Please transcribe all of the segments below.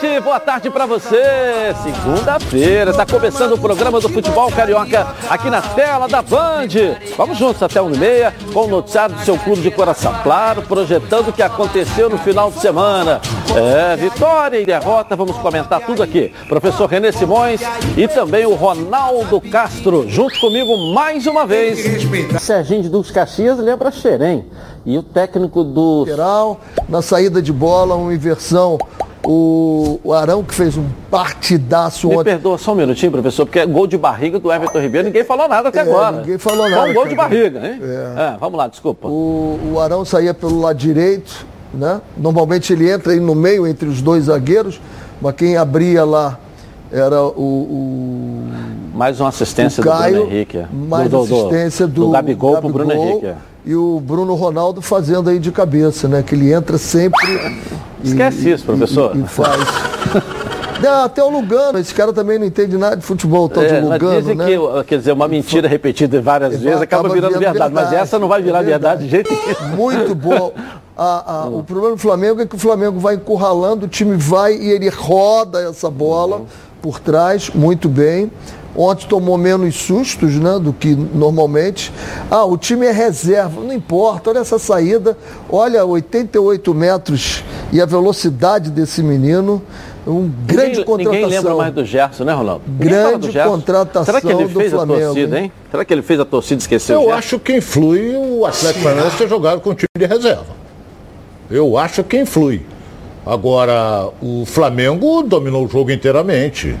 tarde, boa tarde para você. Segunda-feira, está começando o programa do Futebol Carioca aqui na tela da Band. Vamos juntos até 1h30 com o noticiário do seu clube de coração. Claro, projetando o que aconteceu no final de semana. É, vitória e derrota, vamos comentar tudo aqui. Professor Renê Simões e também o Ronaldo Castro, junto comigo mais uma vez. Serginho de Dulce Caxias lembra Xerém. E o técnico do. Geral, na saída de bola, uma inversão. O, o Arão que fez um partidaço Me ontem. perdoa só um minutinho, professor, porque é gol de barriga do Everton Ribeiro, ninguém falou nada até É, agora. ninguém falou Foi nada um gol de barriga, hein? É. É, vamos lá, desculpa. O, o Arão saía pelo lado direito, né? Normalmente ele entra aí no meio entre os dois zagueiros, mas quem abria lá era o, o, Mais uma assistência do Caio, Bruno Henrique. é. mais do, assistência do, do Gabigol, pro Bruno Gabigol Henrique. é. E o Bruno Ronaldo fazendo aí de cabeça, né? Que ele entra sempre. E- Esquece isso, professor. E, e faz. Não, até o Lugano, esse cara também não entende nada de futebol, tal É, de mas Lugano, dizem né? que, quer dizer, uma mentira repetida várias vezes acaba, acaba virando virando verdade, mas verdade, essa não vai virar é verdade, de jeito nenhum. Muito bom. A- a- o problema do Flamengo é que o Flamengo vai encurralando, o time vai e ele roda essa bola por trás, muito bem. Ontem tomou menos sustos né, do que normalmente. Ah, o time é reserva, não importa, olha essa saída, olha 88 metros e a velocidade desse menino. Um grande ninguém, contratação. ninguém lembra mais do Gerson, né, fala Grande contratação Será que ele do fez Flamengo, a torcida, hein? hein? Será que ele fez a torcida esquecer o Eu Gerson? acho que influi o Atlético Paranaense ter jogado com o time de reserva. Eu acho que influi. Agora, o Flamengo dominou o jogo inteiramente.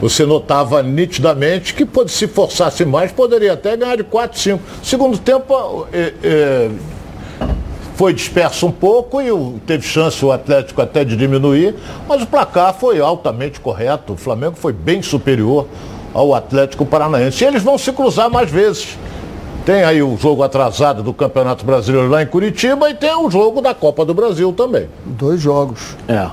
Você notava nitidamente que pode, se forçasse mais, poderia até ganhar de 4, 5. Segundo tempo, é, é, foi disperso um pouco e teve chance o Atlético até de diminuir, mas o placar foi altamente correto. O Flamengo foi bem superior ao Atlético Paranaense. E eles vão se cruzar mais vezes. Tem aí o jogo atrasado do Campeonato Brasileiro lá em Curitiba e tem o jogo da Copa do Brasil também. Dois jogos. É.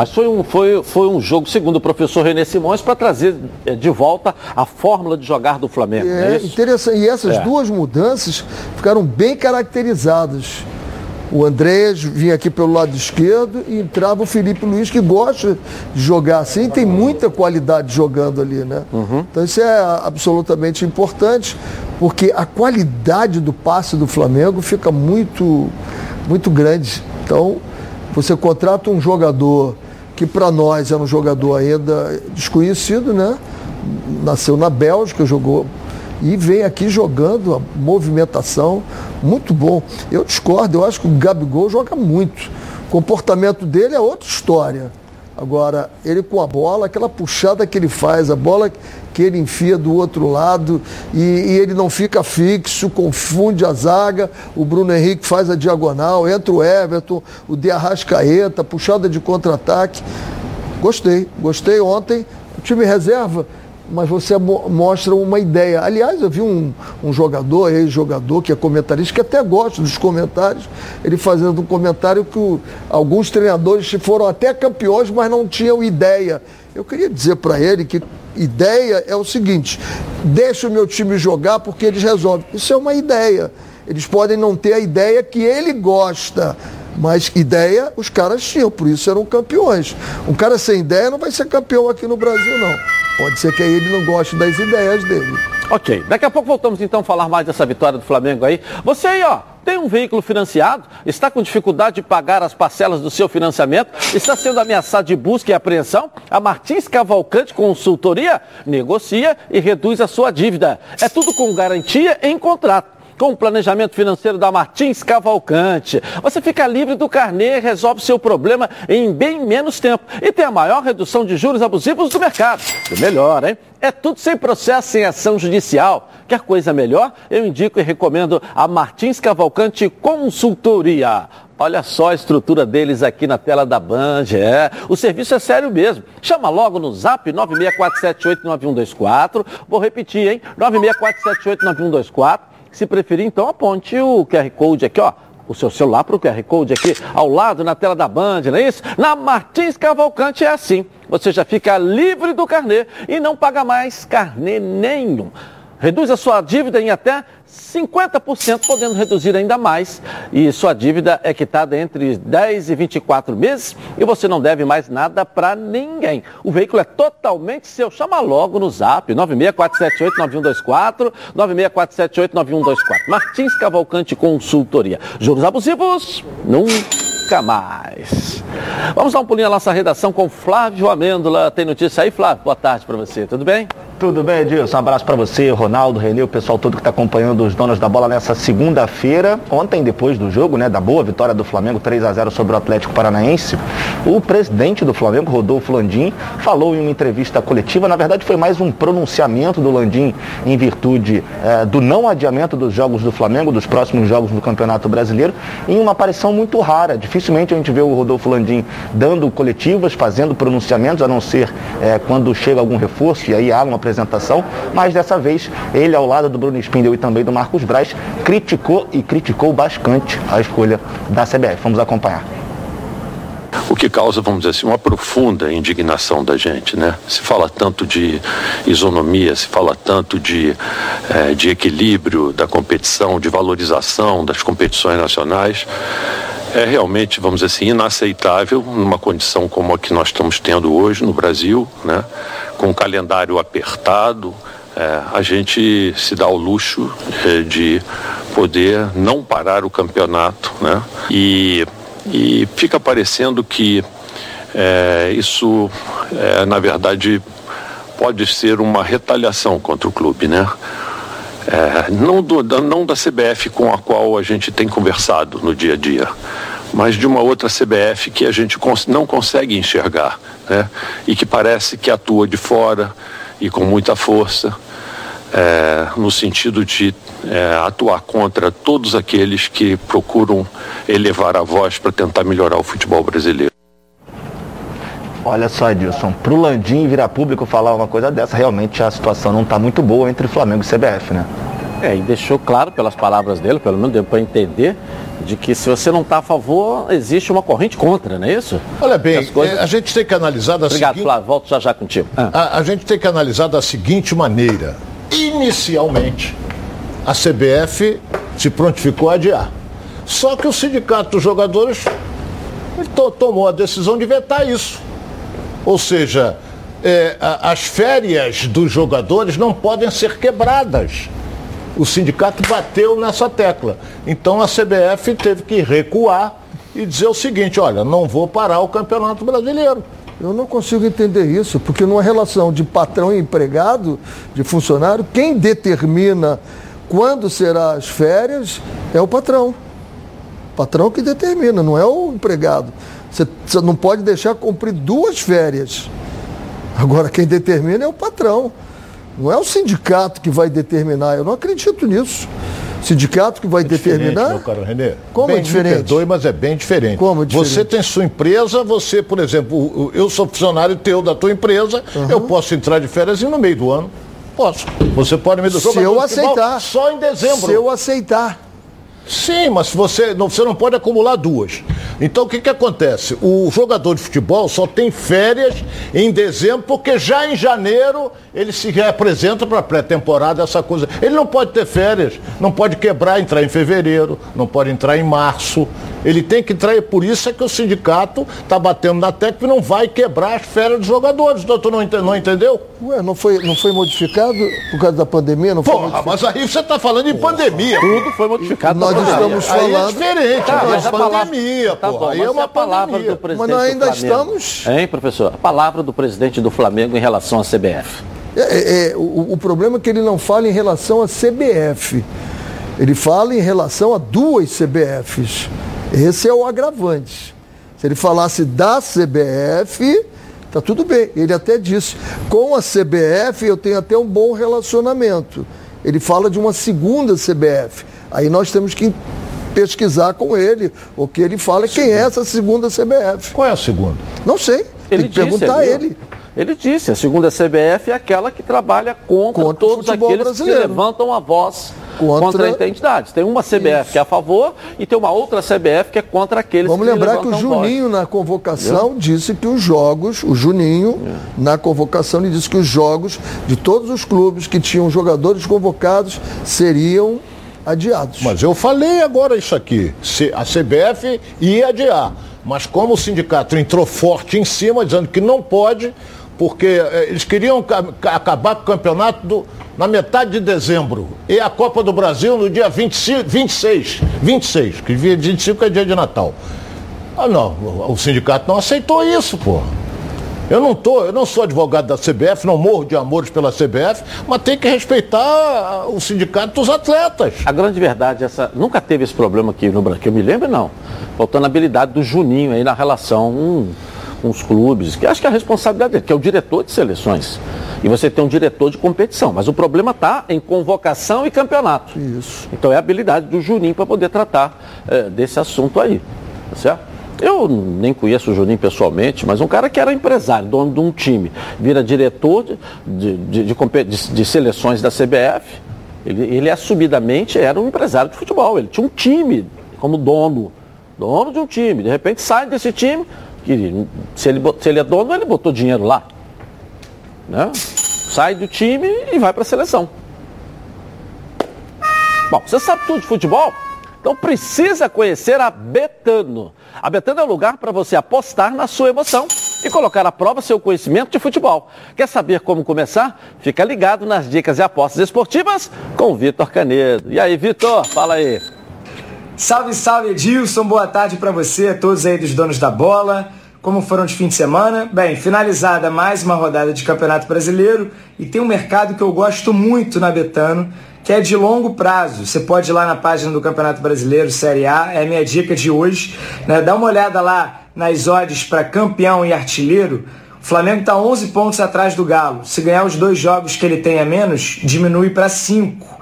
Mas foi um, foi, foi um jogo, segundo o professor René Simões, para trazer eh, de volta a fórmula de jogar do Flamengo. é É interessante. E essas É. duas mudanças ficaram bem caracterizadas. O Andrés vinha aqui pelo lado esquerdo e entrava o Felipe Luiz, que gosta de jogar assim, tem muita qualidade jogando ali, né? Então isso é absolutamente importante, porque a qualidade do passe do Flamengo fica muito, muito grande. Então, você contrata um jogador que para nós é um jogador ainda desconhecido, né? Nasceu na Bélgica, jogou e vem aqui jogando a movimentação muito bom. Eu discordo, eu acho que o Gabigol joga muito. O comportamento dele é outra história. Agora, ele com a bola, aquela puxada que ele faz, a bola que ele enfia do outro lado e, e ele não fica fixo, confunde a zaga, o Bruno Henrique faz a diagonal, entra o Everton, o De Arrascaeta, puxada de contra-ataque. Gostei, gostei ontem. O time reserva, mas você mo- mostra uma ideia. Aliás, eu vi um, um jogador, ex-jogador, que é comentarista, que até gosta dos comentários, ele fazendo um comentário que o- alguns treinadores foram até campeões, mas não tinham ideia. Eu queria dizer para ele que ideia é o seguinte: deixa o meu time jogar porque eles resolvem. Isso é uma ideia. Eles podem não ter a ideia que ele gosta. Mas ideia os caras tinham, por isso eram campeões. Um cara sem ideia não vai ser campeão aqui no Brasil, não. Pode ser que aí ele não goste das ideias dele. Ok, daqui a pouco voltamos então a falar mais dessa vitória do Flamengo aí. Você aí, ó, tem um veículo financiado, está com dificuldade de pagar as parcelas do seu financiamento, está sendo ameaçado de busca e apreensão? A Martins Cavalcante Consultoria negocia e reduz a sua dívida. É tudo com garantia em contrato. Com o planejamento financeiro da Martins Cavalcante, você fica livre do carnê e resolve seu problema em bem menos tempo. E tem a maior redução de juros abusivos do mercado. E melhor, hein? É tudo sem processo, sem ação judicial. Quer coisa melhor? Eu indico e recomendo a Martins Cavalcante Consultoria. Olha só a estrutura deles aqui na tela da Band. É, o serviço é sério mesmo. Chama logo no zap 9647899124. Vou repetir, hein? 9647899124. Se preferir, então aponte o QR Code aqui, ó. O seu celular para o QR Code aqui ao lado na tela da Band, não é isso? Na Martins Cavalcante é assim. Você já fica livre do carnê e não paga mais carnê nenhum. Reduz a sua dívida em até 50%, podendo reduzir ainda mais. E sua dívida é quitada entre 10 e 24 meses e você não deve mais nada para ninguém. O veículo é totalmente seu. Chama logo no zap 964789124, 964789124. Martins Cavalcante Consultoria. Juros abusivos? Nunca mais. Vamos dar um pulinho na nossa redação com Flávio Amêndola. Tem notícia aí, Flávio? Boa tarde para você. Tudo bem? Tudo bem, Edilson? Um abraço para você, Ronaldo, Renê, o pessoal todo que está acompanhando os donos da bola nessa segunda-feira. Ontem, depois do jogo, né, da boa vitória do Flamengo 3 a 0 sobre o Atlético Paranaense, o presidente do Flamengo, Rodolfo Landim, falou em uma entrevista coletiva. Na verdade, foi mais um pronunciamento do Landim em virtude eh, do não adiamento dos jogos do Flamengo, dos próximos jogos do Campeonato Brasileiro, em uma aparição muito rara. Dificilmente a gente vê o Rodolfo Landim dando coletivas, fazendo pronunciamentos, a não ser eh, quando chega algum reforço e aí há uma apresentação, mas dessa vez ele, ao lado do Bruno Spindel e também do Marcos Braz, criticou e criticou bastante a escolha da CBF. Vamos acompanhar. O que causa, vamos dizer assim, uma profunda indignação da gente, né? Se fala tanto de isonomia, se fala tanto de, é, de equilíbrio da competição, de valorização das competições nacionais é realmente, vamos dizer assim, inaceitável numa condição como a que nós estamos tendo hoje no Brasil, né? com um calendário apertado, é, a gente se dá o luxo é, de poder não parar o campeonato. Né? E, e fica parecendo que é, isso, é, na verdade, pode ser uma retaliação contra o clube, né? É, não, do, não da CBF com a qual a gente tem conversado no dia a dia, mas de uma outra CBF que a gente cons não consegue enxergar, né? E que parece que atua de fora e com muita força, é, no sentido de é, atuar contra todos aqueles que procuram elevar a voz para tentar melhorar o futebol brasileiro. Olha só, Edilson, para o Landim virar público falar uma coisa dessa, realmente a situação não está muito boa entre Flamengo e CBF, né? É, e deixou claro pelas palavras dele, pelo menos deu para entender, de que se você não está a favor, existe uma corrente contra, não é isso? Olha bem, coisas... a gente tem que analisar da Obrigado, seguinte... Flávio, volto já já contigo. Ah. A, a gente tem que analisar da seguinte maneira. Inicialmente, a CBF se prontificou a adiar. Só que o sindicato dos jogadores to tomou a decisão de vetar isso. Ou seja, é, as férias dos jogadores não podem ser quebradas o sindicato bateu nessa tecla. Então a CBF teve que recuar e dizer o seguinte: olha, não vou parar o Campeonato Brasileiro. Eu não consigo entender isso, porque numa relação de patrão e empregado, de funcionário, quem determina quando será as férias é o patrão. O patrão que determina, não é o empregado. Você, você não pode deixar cumprir duas férias. Agora, quem determina é o patrão. Não é o sindicato que vai determinar. Eu não acredito nisso. Sindicato que vai é determinar. Meu caro Renê. Como bem, é diferente? Me perdoe, mas é bem diferente. Como é diferente? Você tem sua empresa, você, por exemplo, eu sou funcionário teu da tua empresa, uhum. eu posso entrar de férias e no meio do ano. Posso. Você pode me dar Se eu aceitar. Só em dezembro. Se eu aceitar. Sim, mas você não, você não pode acumular duas. Então o que, que acontece? O jogador de futebol só tem férias em dezembro, porque já em janeiro ele se representa para a pré-temporada, essa coisa. Ele não pode ter férias, não pode quebrar, entrar em fevereiro, não pode entrar em março. Ele tem que entrar, e por isso é que o sindicato está batendo na tecla e não vai quebrar as férias dos jogadores. Doutor, não, não entendeu? Ué, não foi, não foi modificado por causa da pandemia? Não Porra, mas aí você está falando em pandemia. Tudo foi modificado. Nós estamos falando. Aí é diferente, tá, mas a pandemia, tá bom, aí é uma palavra pandemia. do presidente. Mas nós ainda do estamos. Hein, professor? A palavra do presidente do Flamengo em relação à CBF. É, é, é, o, o problema é que ele não fala em relação à CBF. Ele fala em relação a duas CBFs. Esse é o agravante. Se ele falasse da CBF, tá tudo bem. Ele até disse, com a CBF eu tenho até um bom relacionamento. Ele fala de uma segunda CBF. Aí nós temos que pesquisar com ele o que ele fala, quem é essa segunda CBF. Qual é a segunda? Não sei. Ele tem que perguntar a ele. Ele disse, a segunda CBF é aquela que trabalha contra, Contra todos aqueles brasileiro. que levantam a voz Contra- contra, entidades. Tem uma CBF que é a favor e tem uma outra CBF que é contra aqueles Vamos que lembrar que o levantam voz. Juninho na convocação disse que os jogos, o Juninho na convocação ele disse que os jogos de todos os clubes que tinham jogadores convocados seriam adiados. Mas eu falei agora isso aqui. Se- A CBF ia adiar. Mas como o sindicato entrou forte em cima, dizendo que não pode, porque eh, eles queriam ca- ca- acabar com o campeonato do- na metade de dezembro. E a Copa do Brasil no dia 25, 26. 26, que dia 25 é dia de Natal. Ah não, o, sindicato não aceitou isso, pô. Eu não tô, eu não sou advogado da CBF, não morro de amores pela CBF, mas tem que respeitar ah, o sindicato dos atletas. A grande verdade, essa nunca teve esse problema aqui no Brasil, eu me lembro, não. Faltando a habilidade do Juninho aí na relação com, com os clubes, que acho que é a responsabilidade dele, que é o diretor de seleções. E você tem um diretor de competição. Mas o problema está em convocação e campeonato. Isso. Então é a habilidade do Juninho para poder tratar eh, desse assunto aí. Tá certo? Eu nem conheço o Juninho pessoalmente, mas um cara que era empresário, dono de um time, vira diretor de, de, de- de seleções da CBF. Ele, ele assumidamente era um empresário de futebol. Ele tinha um time como dono. Dono de um time. De repente sai desse time, que se ele, se ele é dono, ele botou dinheiro lá. Né? Sai do time e vai para a seleção. Bom, você sabe tudo de futebol? Então precisa conhecer a Betano. A Betano é o lugar para você apostar na sua emoção e colocar à prova seu conhecimento de futebol. Quer saber como começar? Fica ligado nas dicas e apostas esportivas com o Vitor Canedo. E aí, Vitor, fala aí. Salve, salve Edilson, boa tarde para você, a todos aí dos donos da bola. Como foram de fim de semana? Bem, finalizada mais uma rodada de Campeonato Brasileiro e tem um mercado que eu gosto muito na Betano, que é de longo prazo. Você pode ir lá na página do Campeonato Brasileiro, Série A, é a minha dica de hoje. Né? Dá uma olhada lá nas odds para campeão e artilheiro. O Flamengo está 11 pontos atrás do Galo. Se ganhar os dois jogos que ele tem a menos, diminui para 5.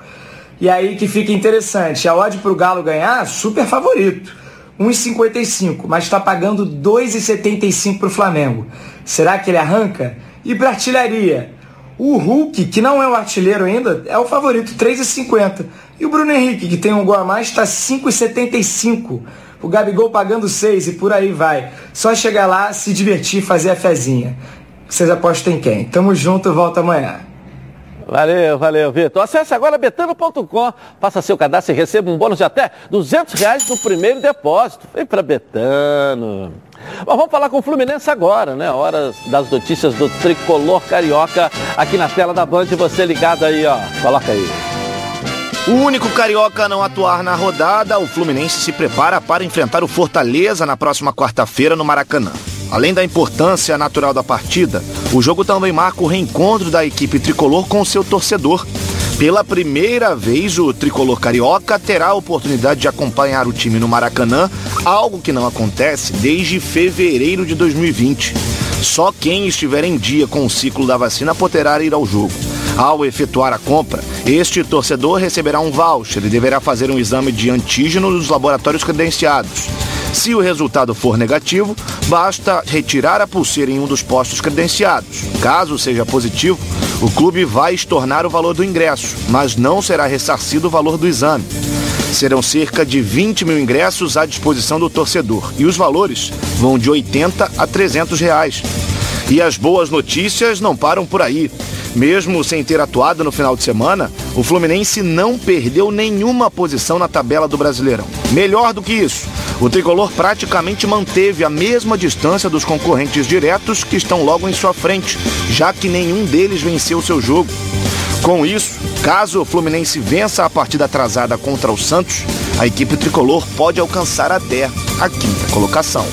E aí que fica interessante, a odd para o Galo ganhar, super favorito. 1,55, mas está pagando 2,75 para o Flamengo. Será que ele arranca? E para artilharia? O Hulk, que não é o artilheiro ainda, é o favorito, 3,50. E o Bruno Henrique, que tem um gol a mais, está 5,75. O Gabigol pagando 6 e por aí vai. Só chegar lá, se divertir, fazer a fezinha. Vocês apostam em quem? Tamo junto, volta amanhã. Valeu, valeu, Vitor. Acesse agora betano.com, faça seu cadastro e receba um bônus de até 200 reais no primeiro depósito. Vem para Betano. Bom, vamos falar com o Fluminense agora, né? Hora das notícias do Tricolor Carioca aqui na tela da Band. Você ligado aí, ó. Coloca aí. O único carioca a não atuar na rodada, o Fluminense se prepara para enfrentar o Fortaleza na próxima quarta-feira no Maracanã. Além da importância natural da partida, o jogo também marca o reencontro da equipe tricolor com seu torcedor. Pela primeira vez, o tricolor carioca terá a oportunidade de acompanhar o time no Maracanã, algo que não acontece desde fevereiro de 2020. Só quem estiver em dia com o ciclo da vacina poderá ir ao jogo. Ao efetuar a compra, este torcedor receberá um voucher e deverá fazer um exame de antígeno nos laboratórios credenciados. Se o resultado for negativo, basta retirar a pulseira em um dos postos credenciados. Caso seja positivo, o clube vai estornar o valor do ingresso, mas não será ressarcido o valor do exame. Serão cerca de 20 mil ingressos à disposição do torcedor e os valores vão de 80 a 300 reais. E as boas notícias não param por aí. Mesmo sem ter atuado no final de semana, o Fluminense não perdeu nenhuma posição na tabela do Brasileirão. Melhor do que isso, o tricolor praticamente manteve a mesma distância dos concorrentes diretos que estão logo em sua frente, já que nenhum deles venceu seu jogo. Com isso, caso o Fluminense vença a partida atrasada contra o Santos, a equipe tricolor pode alcançar até a quinta colocação.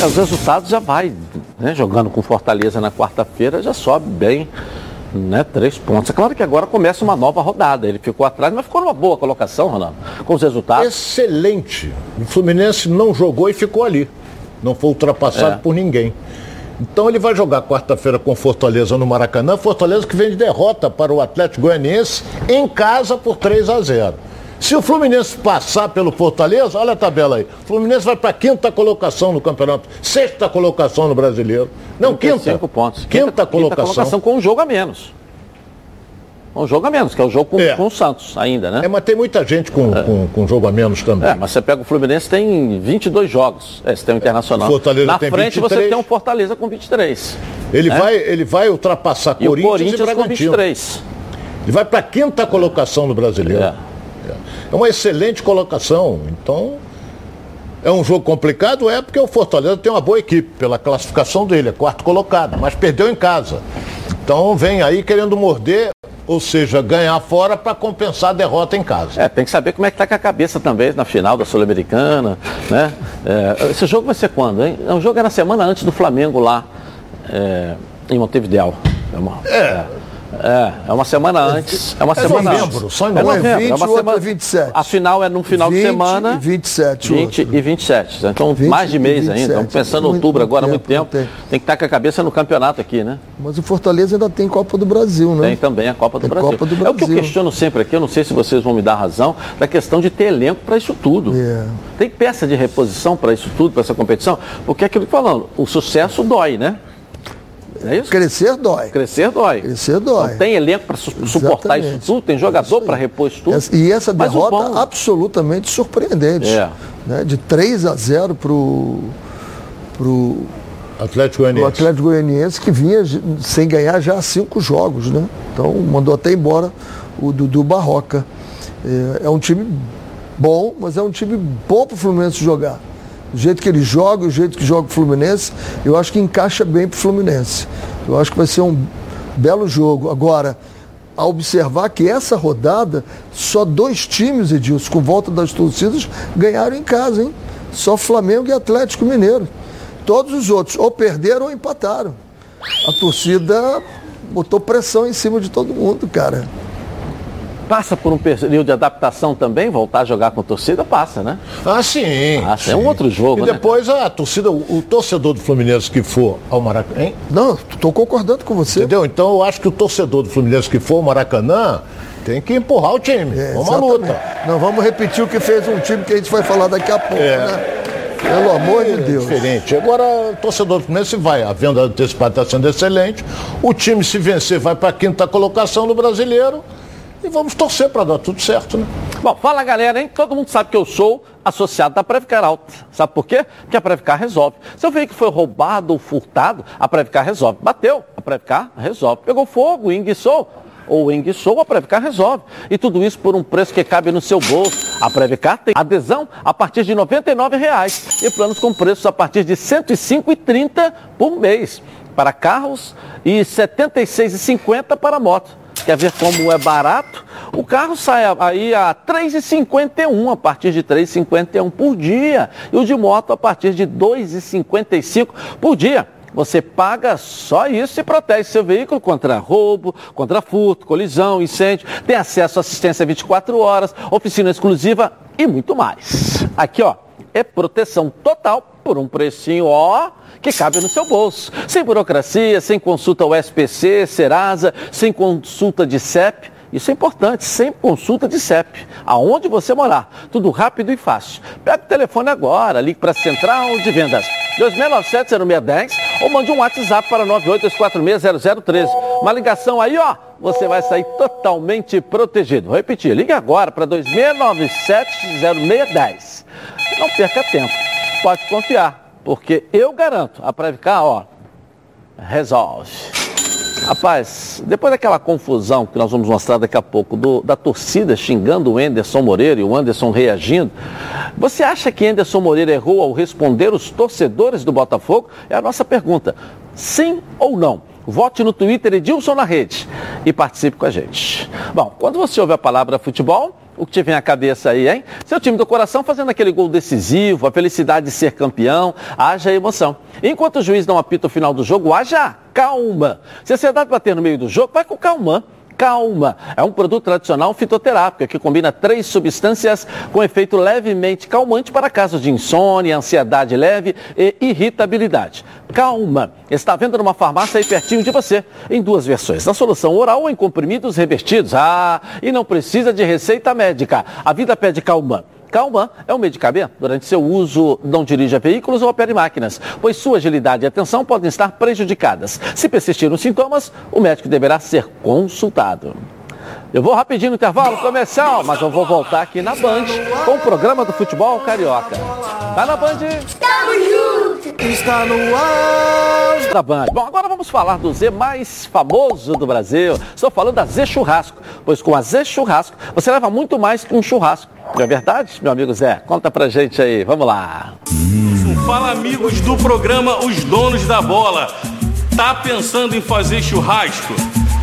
É, os resultados já vai, né? Jogando com Fortaleza na quarta-feira, já sobe bem, né? Três pontos. É claro que agora começa uma nova rodada. Ele ficou atrás, mas ficou numa boa colocação, Ronaldo, com os resultados. Excelente. O Fluminense não jogou e ficou ali. Não foi ultrapassado É. por ninguém. Então ele vai jogar quarta-feira com Fortaleza no Maracanã. Fortaleza que vem de derrota para o Atlético Goianiense em casa por 3 a 0. Se o Fluminense passar pelo Fortaleza, olha a tabela aí. O Fluminense vai para quinta colocação no campeonato, sexta colocação no brasileiro. Não, quinta. pontos. Quinta, quinta, colocação. quinta colocação com um jogo a menos. Um jogo a menos, que é o jogo com, é. com o Santos ainda, né? É, mas tem muita gente com, é. com, com, jogo a menos também. É, mas você pega o Fluminense, tem 22 jogos. É, você tem o Internacional. Fortaleza Na tem frente 23. você tem um Fortaleza com 23. Ele, né? vai, ele vai ultrapassar e Corinthians, Corinthians e Bragantino. com 23. Ele vai para a quinta colocação no brasileiro. É. é uma excelente colocação. Então, é um jogo complicado? É porque o Fortaleza tem uma boa equipe, pela classificação dele, é quarto colocado, mas perdeu em casa. Então vem aí querendo morder, ou seja, ganhar fora para compensar a derrota em casa. É, tem que saber como é que tá com a cabeça também na final da Sul-Americana, né? É, esse jogo vai ser quando, hein? O jogo é na semana antes do Flamengo lá é, em Montevideo. É, uma, é. É é, é uma semana antes. É uma é semana novembro, antes. Só em novembro. É, 20, é uma semana, 27. A final é no final 20 de semana. E 27. 20 outro. e 27. Então, 20 mais de mês ainda. Estamos pensando em outubro agora, há muito tempo. Tem. tem. que estar com a cabeça no campeonato aqui, né? Mas o Fortaleza ainda tem Copa do Brasil, né? Tem também a Copa do, Brasil. Copa do Brasil. É o que eu questiono sempre aqui, eu não sei se vocês vão me dar razão, da questão de ter elenco para isso tudo. É. Tem peça de reposição para isso tudo, para essa competição? Porque é aquilo que falando, o sucesso dói, né? É isso? Crescer dói. Crescer dói. Crescer dói. Não tem elenco para su suportar isso tudo, tem jogador para repor isso tudo. Essa, e essa derrota bom... absolutamente surpreendente. É. Né? De 3 a 0 para o pro, Atlético Goianiense. Atlético Goianiense que vinha sem ganhar já cinco jogos, né? Então mandou até embora o Dudu Barroca. É, é um time bom, mas é um time bom para o Fluminense jogar o jeito que ele joga, o jeito que joga o Fluminense, eu acho que encaixa bem para o Fluminense. Eu acho que vai ser um belo jogo. Agora, a observar que essa rodada, só dois times, Edilson, com volta das torcidas, ganharam em casa, hein? Só Flamengo e Atlético Mineiro. Todos os outros ou perderam ou empataram. A torcida botou pressão em cima de todo mundo, cara passa por um período de adaptação também, voltar a jogar com a torcida, passa, né? Ah, sim. Passa. Sim. É um outro jogo, e né? depois a torcida, o, o, torcedor do Fluminense que for ao Maracanã. Não, estou concordando com você. Entendeu? Então eu acho que o torcedor do Fluminense que for ao Maracanã tem que empurrar o time. É, uma luta. Não vamos repetir o que fez um time que a gente vai falar daqui a pouco, é. né? Pelo amor de é Deus. Diferente. Agora, o torcedor do Fluminense vai. A venda antecipada está sendo excelente. O time, se vencer, vai para a quinta colocação no brasileiro. E vamos torcer para dar tudo certo, né? Bom, fala galera, hein? Todo mundo sabe que eu sou associado da Previcar Alta. Sabe por quê? Porque a Previcar resolve. Seu veículo foi roubado ou furtado, a Previcar resolve. Bateu, a Previcar resolve. Pegou fogo, enguiçou, ou enguiçou, a Previcar resolve. E tudo isso por um preço que cabe no seu bolso. A Previcar tem adesão a partir de R$ 99,00 e planos com preços a partir de R$ 105,30 por mês para carros e R$ 76,50 para moto. Quer ver como é barato? O carro sai aí a R$ 3,51, a partir de R$ 3,51 por dia. E o de moto a partir de R$ 2,55 por dia. Você paga só isso e protege seu veículo contra roubo, contra furto, colisão, incêndio, tem acesso à assistência 24 horas, oficina exclusiva e muito mais. Aqui, ó, é proteção total por um precinho, ó, que cabe no seu bolso. Sem burocracia, sem consulta ao SPC, Serasa, sem consulta de CEP. Isso é importante, sem consulta de CEP. Aonde você morar. Tudo rápido e fácil. Pega o telefone agora, ligue para a Central de Vendas 2697-0610 ou mande um WhatsApp para 982460013. Uma ligação aí, ó, você vai sair totalmente protegido. Vou repetir, ligue agora para 2697-0610. Não perca tempo. Pode confiar porque eu garanto, a Previcar, ó, resolve. Rapaz, depois daquela confusão que nós vamos mostrar daqui a pouco, do, da torcida xingando o Anderson Moreira e o Anderson reagindo, você acha que Anderson Moreira errou ao responder os torcedores do Botafogo? É a nossa pergunta. Sim ou não? Vote no Twitter Edilson na rede e participe com a gente. Bom, quando você ouve a palavra futebol, o que te vem à cabeça aí, hein? Seu time do coração fazendo aquele gol decisivo, a felicidade de ser campeão, haja emoção. Enquanto o juiz não apita o final do jogo, haja calma. Se a ansiedade bater no meio do jogo, vai com calma. Calma é um produto tradicional fitoterápico que combina três substâncias com efeito levemente calmante para casos de insônia, ansiedade leve e irritabilidade. Calma está vendo numa farmácia aí pertinho de você, em duas versões, na solução oral ou em comprimidos revestidos. Ah, e não precisa de receita médica. A vida pede Calma. Calman é um medicamento. Durante seu uso, não dirija veículos ou opere máquinas, pois sua agilidade e atenção podem estar prejudicadas. Se persistirem os sintomas, o médico deverá ser consultado. Eu vou rapidinho no intervalo comercial, mas eu vou voltar aqui na Band com o programa do futebol carioca. Tá na Band? Tamo junto! Está no ar! Da Band. Bom, agora vamos falar do Z mais famoso do Brasil. Estou falando da Z Churrasco, pois com a Z Churrasco você leva muito mais que um churrasco. Não é verdade, meu amigo Zé? Conta pra gente aí, vamos lá. Fala amigos do programa Os Donos da Bola. Tá pensando em fazer churrasco?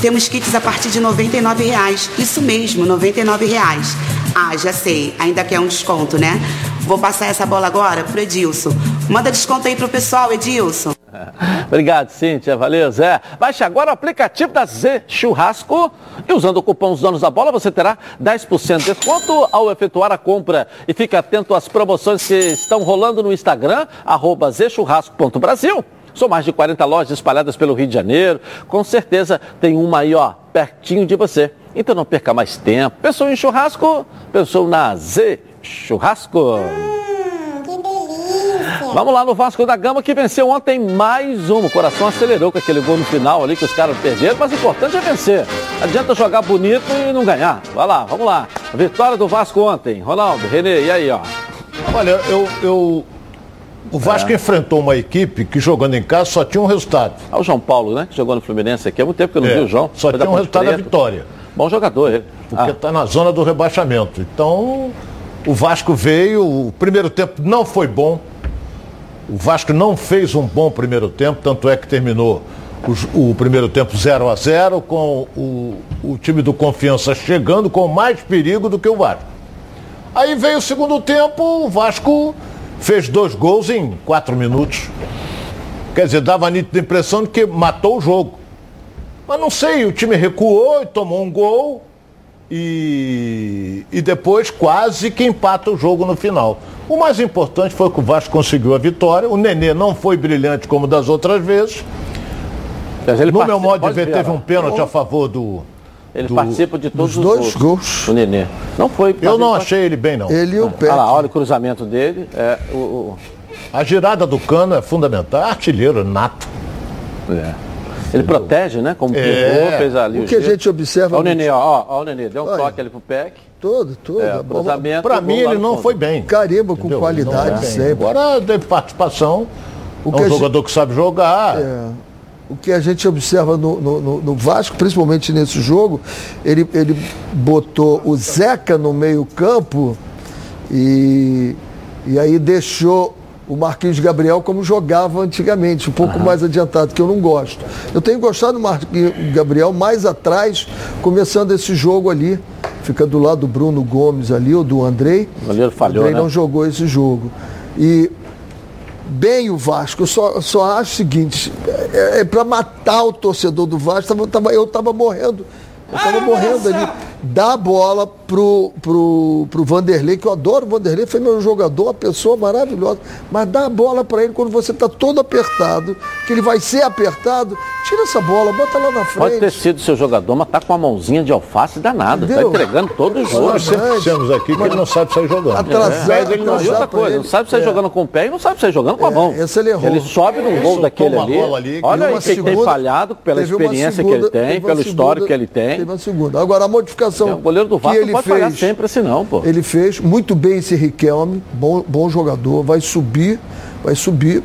temos kits a partir de R$ 99,00. Isso mesmo, R$ 99,00. Ah, já sei, ainda quer um desconto, né? Vou passar essa bola agora pro Edilson. Manda desconto aí pro pessoal, Edilson. Obrigado, Cíntia. Valeu, Zé. Baixe agora o aplicativo da Z Churrasco e usando o cupom Os Donos da Bola você terá 10% de desconto ao efetuar a compra. E fique atento às promoções que estão rolando no Instagram, arroba zchurrasco.brasil. São mais de 40 lojas espalhadas pelo Rio de Janeiro. Com certeza tem uma aí, ó, pertinho de você. Então não perca mais tempo. Pensou em churrasco? Pensou na Z Churrasco. Hum, Vamos lá no Vasco da Gama que venceu ontem mais um. O coração acelerou com aquele gol no final ali que os caras perderam, mas o importante é vencer. Não adianta jogar bonito e não ganhar. Vai lá, vamos lá. vitória do Vasco ontem. Ronaldo, Renê, e aí, ó? Olha, eu, eu o Vasco é. enfrentou uma equipe que jogando em casa só tinha um resultado. Ah, o João Paulo, né? Que jogou no Fluminense aqui. Há muito tempo que eu não é. vi o João. Só tinha um resultado da vitória. Bom jogador ele. Porque está ah. na zona do rebaixamento. Então, o Vasco veio, o primeiro tempo não foi bom. O Vasco não fez um bom primeiro tempo, tanto é que terminou o, o primeiro tempo 0 a 0 com o, o time do Confiança chegando com mais perigo do que o Vasco. Aí veio o segundo tempo, o Vasco fez dois gols em quatro minutos. Quer dizer, dava a nítida impressão de que matou o jogo. Mas não sei, o time recuou e tomou um gol e, e depois quase que empata o jogo no final. O mais importante foi que o Vasco conseguiu a vitória. O Nenê não foi brilhante como das outras vezes. no meu modo de ver, teve um pênalti a favor do, ele do, participa de todos os dois gols. O Nenê. Não foi. Eu não achei ele bem, não. Ele e o Pé. Olha lá, olha o cruzamento dele. É, o, o... A girada do cano é fundamental. É artilheiro nato. É. Ele protege, né? Como é. fez ali. O que a gente observa. Olha o Nenê, ó, ó, o Nenê, deu um olha. toque ali pro Peck. Todo, todo. É, cruzamento. Pra mim ele não foi bem. Carimba com qualidade sempre. Agora tem participação. O é um jogador gente... que sabe jogar. É o que a gente observa no, no, no, Vasco, principalmente nesse jogo, ele, ele botou o Zeca no meio-campo e, e aí deixou o Marquinhos Gabriel como jogava antigamente, um pouco uhum. mais adiantado, que eu não gosto. Eu tenho gostado do Marquinhos Gabriel mais atrás, começando esse jogo ali. Fica do lado do Bruno Gomes ali, ou do Andrei. O goleiro falhou, Andrei né? não jogou esse jogo. E bem o Vasco. Eu só, só acho o seguinte: é, é para matar o torcedor do Vasco. Eu estava morrendo. Eu estava morrendo ali. Dá a bola pro, pro, pro Vanderlei, que eu adoro o Vanderlei, foi meu jogador, uma pessoa maravilhosa. Mas dá a bola para ele quando você está todo apertado, que ele vai ser apertado. Tira essa bola, bota lá na frente. Pode ter sido seu jogador, mas tá com uma mãozinha de alface danada. Tá entregando todo o jogo. Nós sempre dissemos aqui que ele não sabe sair jogando. Atrasado, Mas ele não e outra coisa, ele. não sabe sair É. jogando com o pé e não sabe sair jogando com a É, mão. esse ele errou. Ele sobe num gol daquele ali. ali que Olha aí que ele tem segunda- falhado pela experiência segunda- que ele tem, pelo histórico segunda- que ele tem. Teve uma segunda. Agora, a modificação. É, o goleiro do que Vasco ele não pode fez, falhar sempre assim não, pô. Ele fez muito bem esse Riquelme, bom, bom jogador, vai subir, vai subir.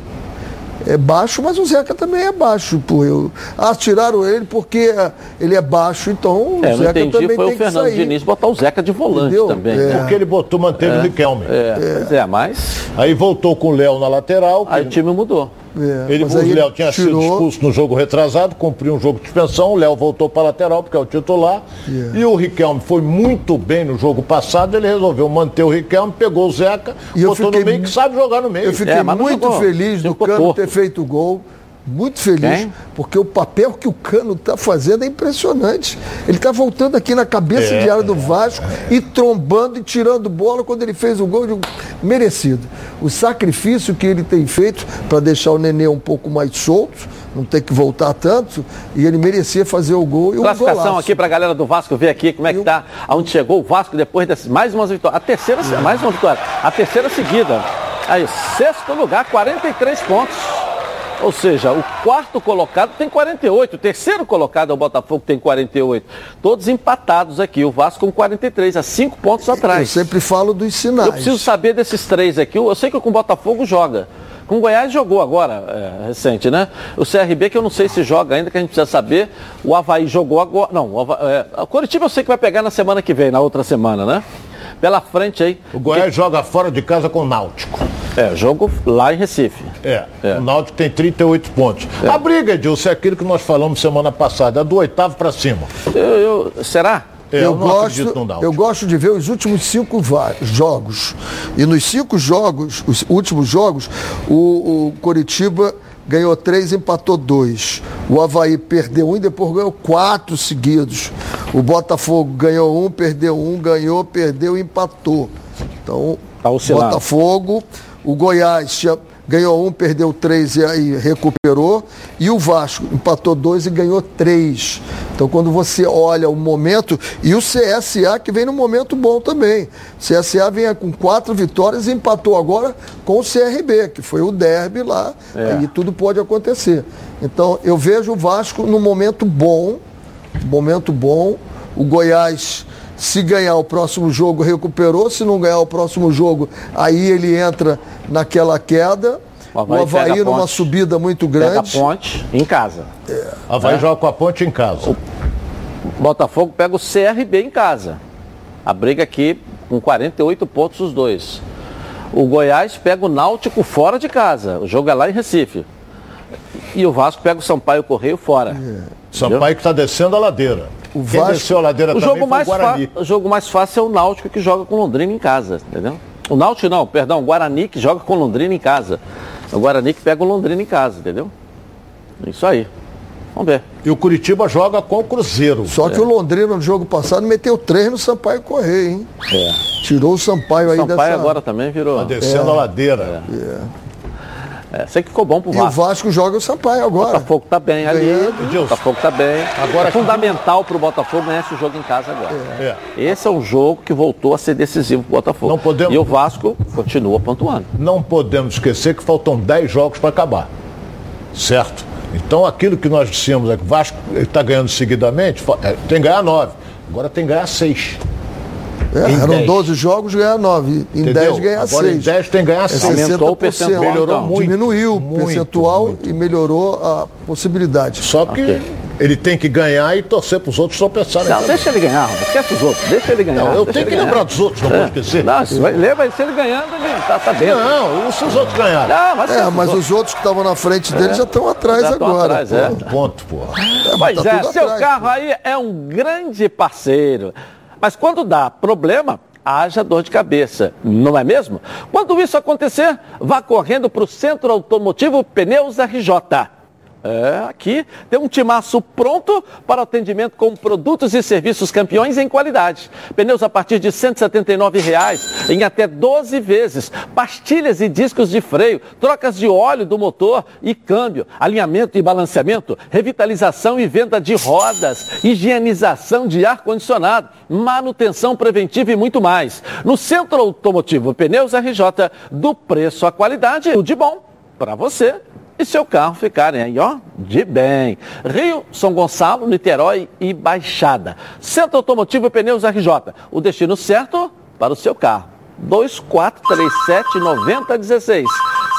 É baixo, mas o Zeca também é baixo. Pô. Eu, ah, tiraram ele porque é, ele é baixo, então É, o Zeca entendi também foi tem o Fernando que sair. Diniz botar o Zeca de volante Entendeu? também. É. né? Porque ele botou, manteve o Riquelme. É, Pois é, mas Aí voltou com o Léo na lateral. aí o time mudou. É, Ele, o Léo tinha sido tirou- expulso no jogo retrasado, cumpriu um jogo de suspensão, o Léo voltou para a lateral, porque é o titular. Yeah. E o Riquelme foi muito bem no jogo passado, ele resolveu manter o Riquelme, pegou o Zeca, E botou fiquei no meio, que sabe jogar no meio. Eu fiquei É, muito feliz do Cano ter feito o gol. Muito feliz, Quem? porque o papel que o Cano está fazendo é impressionante. Ele está voltando aqui na cabeça É, de área do Vasco e trombando e tirando bola quando ele fez o gol. eu digo, merecido. O sacrifício que ele tem feito para deixar o Nenê um pouco mais solto, não ter que voltar tanto, e ele merecia fazer o gol. E um Classificação golaço. aqui pra galera do Vasco ver aqui como é que tá, aonde chegou o Vasco depois dessas mais uma vitória. A terceira, mais uma vitória. A terceira seguida. Aí, sexto lugar, 43 pontos. Ou seja, o quarto colocado tem 48, o terceiro colocado é o Botafogo tem 48. Todos empatados aqui, o Vasco com 43, a 5 pontos Eu atrás. sempre falo dos sinais. Eu preciso saber desses três aqui. Eu sei que com o Botafogo joga. Com o Goiás jogou agora, é, recente, né? O CRB, que eu não sei se joga ainda, que a gente precisa saber. O Havaí jogou agora. Não, o, Hava... é, o Curitiba eu sei que vai pegar na semana que vem, na outra semana, né? Pela frente aí. O Goiás joga fora de casa com o Náutico. É, jogo lá em Recife. É, É. o Náutico tem 38 pontos. A briga, Edilson, é aquilo que nós falamos semana passada, é do oitavo para cima. Eu, eu- será? É, eu, acredito gosto, eu gosto de ver os últimos cinco jogos. E nos cinco jogos, os últimos jogos, o, o Coritiba ganhou três, empatou dois. O Havaí perdeu um e depois ganhou quatro seguidos. O Botafogo ganhou um, perdeu um, ganhou, perdeu e empatou. Então, Tá. Botafogo, o Goiás ganhou um, perdeu três e aí recuperou. E o Vasco empatou dois e ganhou três. Então, quando você olha o momento, e o CSA que vem num momento bom também. O CSA vem com quatro vitórias e empatou agora com o CRB, que foi o derby lá. É. Aí tudo pode acontecer. Então, eu vejo o Vasco num momento bom, momento bom. O Goiás, se ganhar o próximo jogo, recuperou. Se não ganhar o próximo jogo, aí ele entra naquela queda. O O Havaí Havaí, pega a numa ponte. subida muito Pega a grande. ponte em casa. Havaí joga com a ponte em casa. Botafogo pega o CRB em casa. A briga aqui com 48 pontos os dois. O Goiás pega o Náutico fora de casa. O jogo é lá em Recife. E o Vasco pega o Sampaio Correio fora. Sampaio que está descendo a ladeira. O Quem Vasco- a ladeira O jogo, mais o o jogo mais fácil é o Náutico que joga com Londrina em casa, entendeu? O Náutico não, perdão, o Guarani que joga com Londrina em casa. O Guarani que pega o Londrina em casa, entendeu? Isso aí. Vamos ver. E o Curitiba joga com o Cruzeiro. Só que o Londrina no jogo passado meteu três no Sampaio Correio, hein? É. Tirou o Sampaio aí Sampaio dessa... agora também virou. Tá descendo a ladeira. É, sei que ficou bom pro E o Vasco. Vasco joga o Sampaio O agora. Botafogo tá bem ali. Ganhando. O Botafogo tá bem. Agora- é fundamental pro Botafogo ganhar esse jogo em casa agora. É. Esse é um jogo que voltou a ser decisivo pro Botafogo. Não podemos- E o Vasco continua pontuando. Não podemos esquecer que faltam 10 jogos para acabar. Certo? Então aquilo que nós dissemos é que o Vasco está ganhando seguidamente, é, tem que ganhar 9. Agora tem que ganhar 6. É, em eram 10. 12 jogos, ganhar 9. Em Entendeu? 10 ganhar Agora 6. em 10 tem que ganhar É 6. Aumentou o 60%. percentual, Melhorou então. muito. Diminuiu o percentual muito. e melhorou a possibilidade. Só que Ok. ele tem que ganhar e torcer para os outros tropeçarem. Não, deixa ele ganhar, Roberto. esquece os outros. Deixa ele ganhar. Não, eu tenho que ganhar. lembrar dos outros, não É. pode esquecer. Não, se vai, lembra, se ele ganhando, ele tá, tá dentro. Não, se os outros ganharem. Não, mas É, mas os os outros que estavam na frente dele já estão atrás Já agora. atrás, pô. é. Um ponto, porra. É, mas Pois tá é, seu atrás, carro pô. aí é um grande parceiro. Mas quando dá problema, haja dor de cabeça, não é mesmo? Quando isso acontecer, vá correndo para o Centro Automotivo Pneus RJ. É, aqui tem um timaço pronto para atendimento com produtos e serviços campeões em qualidade. Pneus a partir de 179 reais, em até 12 vezes. Pastilhas e discos de freio, trocas de óleo do motor e câmbio, alinhamento e balanceamento, revitalização e venda de rodas, higienização de ar-condicionado, manutenção preventiva e muito mais. No Centro Automotivo Pneus RJ, do preço à qualidade, o de bom para você e seu carro ficarem aí, ó, de bem. Rio, São Gonçalo, Niterói e Baixada. Centro Automotivo e Pneus RJ. O destino certo para o seu carro. 2437-9016.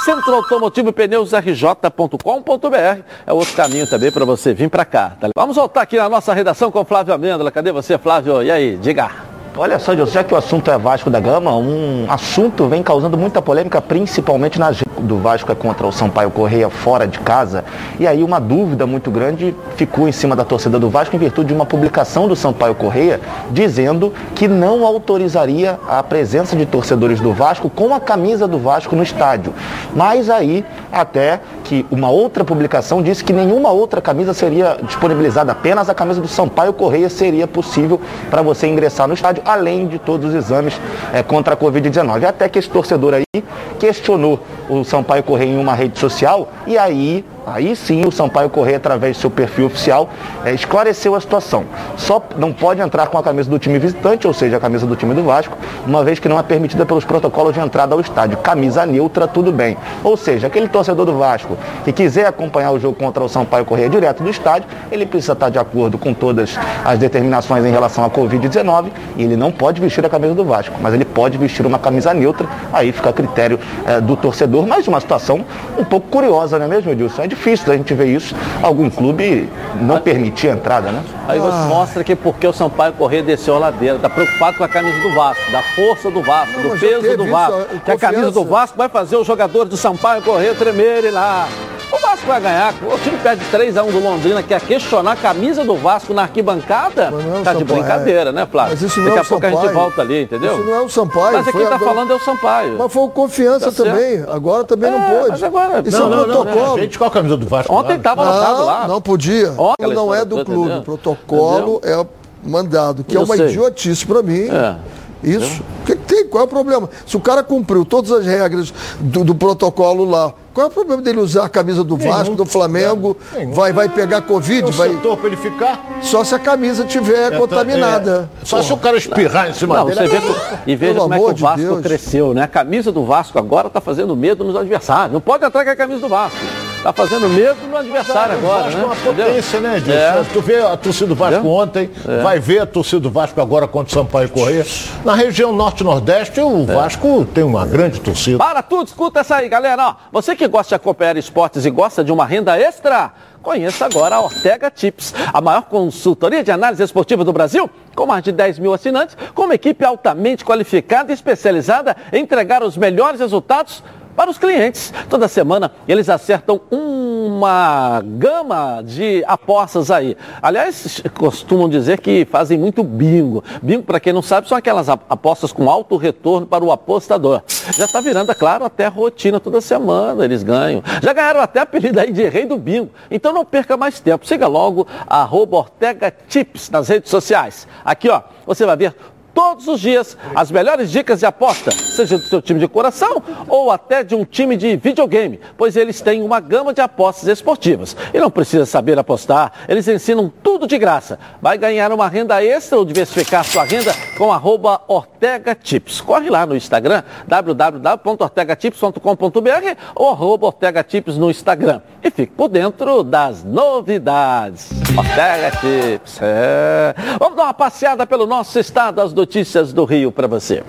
Centro Automotivo e Pneus RJ.com.br. É outro caminho também para você vir para cá. Tá? Vamos voltar aqui na nossa redação com Flávio Amêndola. Cadê você, Flávio? E aí, diga. Olha só, já que o assunto é Vasco da Gama, um assunto vem causando muita polêmica, principalmente nas do Vasco é contra o Sampaio Correia fora de casa. E aí uma dúvida muito grande ficou em cima da torcida do Vasco em virtude de uma publicação do Sampaio Correia dizendo que não autorizaria a presença de torcedores do Vasco com a camisa do Vasco no estádio. Mas aí até que uma outra publicação disse que nenhuma outra camisa seria disponibilizada, apenas a camisa do Sampaio Correia seria possível para você ingressar no estádio, além de todos os exames é, contra a Covid-19. Até que esse torcedor aí questionou o Sampaio Correia em uma rede social e aí Aí sim o Sampaio Correia, através do seu perfil oficial, é, esclareceu a situação. Só não pode entrar com a camisa do time visitante, ou seja, a camisa do time do Vasco, uma vez que não é permitida pelos protocolos de entrada ao estádio. Camisa neutra, tudo bem. Ou seja, aquele torcedor do Vasco que quiser acompanhar o jogo contra o Sampaio Correia direto do estádio, ele precisa estar de acordo com todas as determinações em relação à Covid-19 e ele não pode vestir a camisa do Vasco, mas ele pode vestir uma camisa neutra, aí fica a critério é, do torcedor. Mas uma situação um pouco curiosa, não é mesmo, Edilson? É difícil a gente ver isso, algum clube não permitir a entrada, né? Aí você ah. mostra que porque o Sampaio Corrêa desceu a ladeira, está preocupado com a camisa do Vasco, da força do Vasco, não, do peso do Vasco. Isso, que a camisa do Vasco vai fazer os jogadores do Sampaio Corrêa tremerem lá. O Vasco vai ganhar. O time perde 3x1 do Londrina, quer questionar a camisa do Vasco na arquibancada. É tá de brincadeira, é. né, Flávio? Mas isso não Daqui é a pouco Sampaio. a gente volta ali, entendeu? Isso não é o Sampaio. Mas aqui tá agora... falando é o Sampaio. Mas foi o confiança tá também. Certo. Agora também é, não pôde. Mas agora... Isso não, é um não, protocolo. Não, gente, qual a camisa do Vasco? Ontem estava anotado lá. Não podia. Ontem, não é do clube. O protocolo é mandado, que é uma idiotice para mim. É. Isso. O que tem? Qual é o problema? Se o cara cumpriu todas as regras do, do protocolo lá, qual é o problema dele usar a camisa do Vasco, do Flamengo? Vai, vai pegar Covid? Vai... para ele ficar? Só se a camisa tiver é, contaminada. É. Só Porra. se o cara espirrar em cima não, dele. Você vê, e veja Pelo como é que o Vasco Deus. cresceu, né? A camisa do Vasco agora está fazendo medo nos adversários. Não pode entrar com a camisa do Vasco. Está fazendo medo no adversário agora, né? Uma potência, né, Edilson? É. Tu vê a torcida do Vasco Entendeu? ontem, é. vai ver a torcida do Vasco agora contra o Sampaio Correia. Na região norte-nordeste, o é. Vasco tem uma grande torcida. Para tudo, escuta essa aí, galera. Ó, você que gosta de acompanhar esportes e gosta de uma renda extra, Conheça agora a Ortega Tips, a maior consultoria de análise esportiva do Brasil, com mais de 10 mil assinantes, com uma equipe altamente qualificada e especializada em entregar os melhores resultados para os clientes. Toda semana eles acertam uma gama de apostas aí. Aliás, costumam dizer que fazem muito bingo. Bingo, para quem não sabe, são aquelas apostas com alto retorno para o apostador. Já está virando, é claro, até rotina toda semana eles ganham. Já ganharam até apelido aí de rei do bingo. Então não perca mais tempo. Siga logo a Ortega Tips nas redes sociais. Aqui, ó, você vai ver todos os dias as melhores dicas de aposta, seja do seu time de coração ou até de um time de videogame, pois eles têm uma gama de apostas esportivas. E não precisa saber apostar, eles ensinam tudo de graça. Vai ganhar uma renda extra ou diversificar sua renda com arroba Ortega Tips. Corre lá no Instagram, www.ortegatips.com.br ou arroba Ortega Tips no Instagram. E fique por dentro das novidades. Ortega Tips. É. Vamos dar uma passeada pelo nosso estado, as notícias do Rio para você.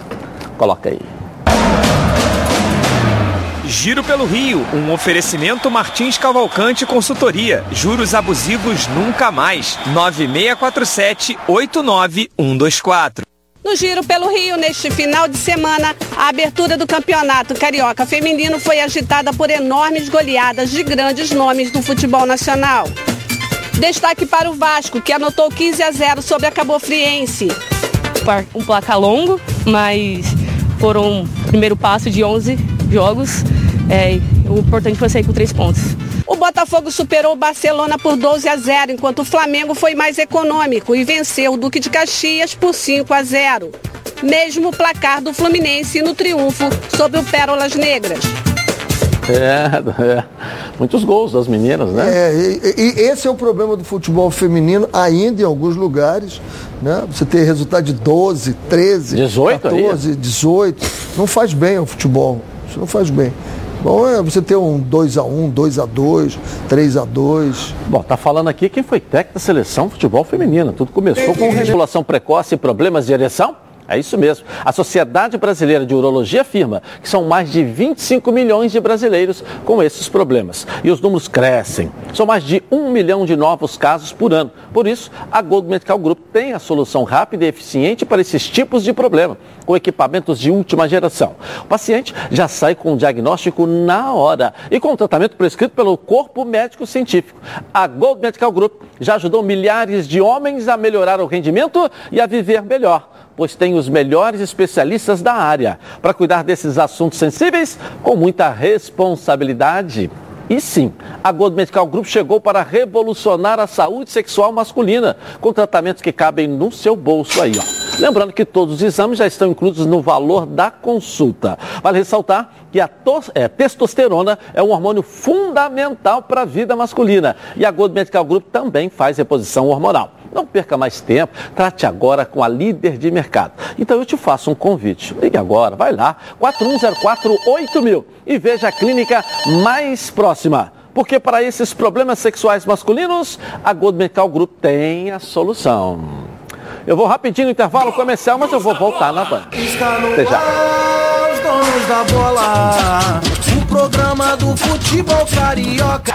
Coloca aí. Giro pelo Rio, um oferecimento Martins Cavalcante Consultoria. Juros abusivos nunca mais. 9647-89124. No Giro pelo Rio, neste final de semana, a abertura do campeonato carioca feminino foi agitada por enormes goleadas de grandes nomes do futebol nacional. Destaque para o Vasco, que anotou 15 a 0 sobre a Cabofriense um placar longo, mas foram o primeiro passo de 11 jogos. É, o importante foi sair com três pontos. O Botafogo superou o Barcelona por 12 a 0, enquanto o Flamengo foi mais econômico e venceu o Duque de Caxias por 5 a 0. Mesmo o placar do Fluminense no triunfo sobre o Pérolas Negras. É, é, muitos gols das meninas, né? É, e, e, esse é o problema do futebol feminino, ainda em alguns lugares. Né? Você ter resultado de 12, 13, 18 14, aí? 18. Não faz bem ao futebol. Isso não faz bem. Bom, é você ter um 2x1, 2x2, 3x2. Bom, tá falando aqui quem foi técnico da seleção de futebol feminina. Tudo começou com regulação precoce e problemas de ereção? É isso mesmo. A Sociedade Brasileira de Urologia afirma que são mais de 25 milhões de brasileiros com esses problemas. E os números crescem. São mais de um milhão de novos casos por ano. Por isso, a Gold Medical Group tem a solução rápida e eficiente para esses tipos de problema, com equipamentos de última geração. O paciente já sai com o diagnóstico na hora e com o tratamento prescrito pelo corpo médico científico. A Gold Medical Group já ajudou milhares de homens a melhorar o rendimento e a viver melhor pois tem os melhores especialistas da área para cuidar desses assuntos sensíveis com muita responsabilidade. E sim, a Gold Medical Group chegou para revolucionar a saúde sexual masculina, com tratamentos que cabem no seu bolso aí, ó. Lembrando que todos os exames já estão incluídos no valor da consulta. Vale ressaltar que a é, testosterona é um hormônio fundamental para a vida masculina e a Gold Medical Group também faz reposição hormonal. Não perca mais tempo, trate agora com a líder de mercado. Então eu te faço um convite. Ligue agora, vai lá, 41048000 e veja a clínica mais próxima. Porque para esses problemas sexuais masculinos, a Gold Medical Group tem a solução. Eu vou rapidinho no intervalo comercial, mas eu vou voltar na banda. Até já. donos da bola, o programa do futebol carioca.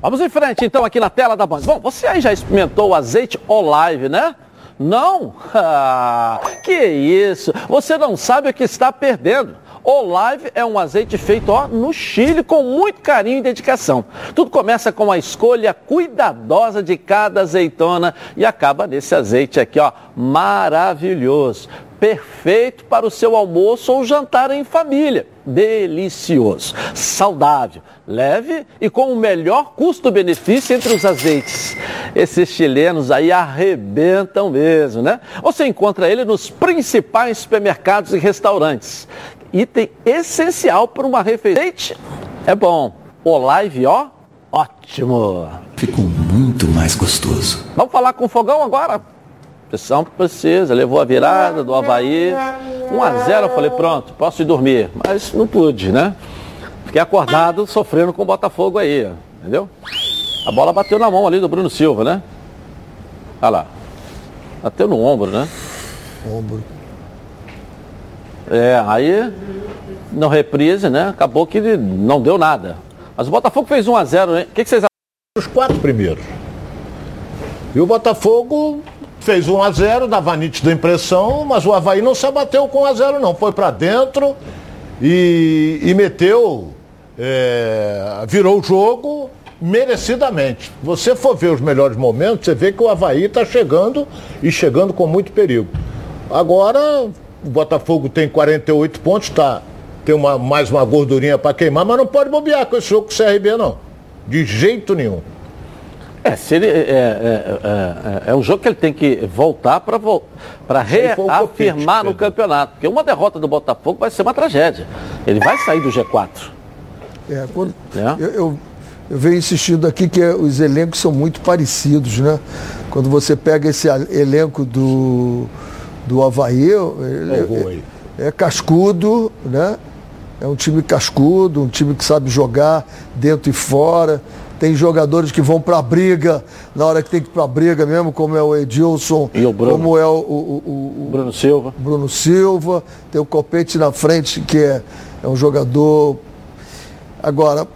Vamos em frente então aqui na tela da Band. Bom, você aí já experimentou o azeite Olive, né? Não? Ah, que isso? Você não sabe o que está perdendo. Olive é um azeite feito ó, no Chile com muito carinho e dedicação. Tudo começa com a escolha cuidadosa de cada azeitona e acaba nesse azeite aqui, ó, maravilhoso perfeito para o seu almoço ou jantar em família. Delicioso, saudável, leve e com o melhor custo-benefício entre os azeites. Esses chilenos aí arrebentam mesmo, né? Você encontra ele nos principais supermercados e restaurantes. Item essencial para uma refeição. É bom. O live, ó, ótimo. Ficou muito mais gostoso. Vamos falar com o fogão agora? Pressão precisa, levou a virada do Havaí. 1 a 0 eu falei, pronto, posso ir dormir. Mas não pude, né? Fiquei acordado sofrendo com o Botafogo aí, entendeu? A bola bateu na mão ali do Bruno Silva, né? Olha lá. Bateu no ombro, né? Ombro. É, aí, no reprise, né? Acabou que não deu nada. Mas o Botafogo fez 1 a 0 hein? O que, que vocês acham? Os quatro primeiros. E o Botafogo fez 1 a 0 dava nítida impressão, mas o Havaí não se abateu com 1 a 0 não. Foi para dentro e, e meteu, é, virou o jogo merecidamente. Você for ver os melhores momentos, você vê que o Havaí está chegando e chegando com muito perigo. Agora, o Botafogo tem 48 pontos, tá, tem uma, mais uma gordurinha para queimar, mas não pode bobear com esse jogo com o CRB, não. De jeito nenhum. É, se ele, é, é, é, é, um jogo que ele tem que voltar para reafirmar no campeonato. Porque uma derrota do Botafogo vai ser uma tragédia. Ele vai sair do G4. É, quando, eu, eu, eu, venho insistindo aqui que os elencos são muito parecidos, né? Quando você pega esse elenco do, do Havaí, ele, é, é cascudo, né? É um time cascudo, um time que sabe jogar dentro e fora tem jogadores que vão para a briga na hora que tem que ir para a briga mesmo, como é o Edilson, e o Bruno. como é o, o, o, o, Bruno Silva. Bruno Silva, tem o Copete na frente, que é, é um jogador. Agora,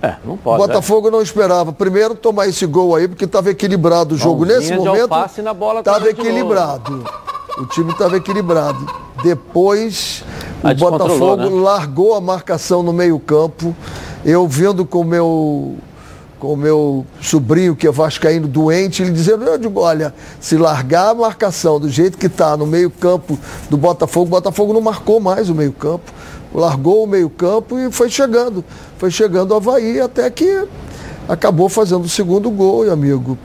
é, não pode, o Botafogo né? não esperava. Primeiro tomar esse gol aí, porque estava equilibrado o jogo. Nesse momento, estava equilibrado. O time estava equilibrado. Depois, o Botafogo né? largou a marcação no meio campo. Eu vendo com o meu com o meu sobrinho, que é vascaíno doente, ele dizendo, eu digo, olha, se largar a marcação do jeito que está no meio campo do Botafogo, o Botafogo não marcou mais o meio campo. Largou o meio campo e foi chegando. Foi chegando o Havaí até que acabou fazendo o segundo gol, amigo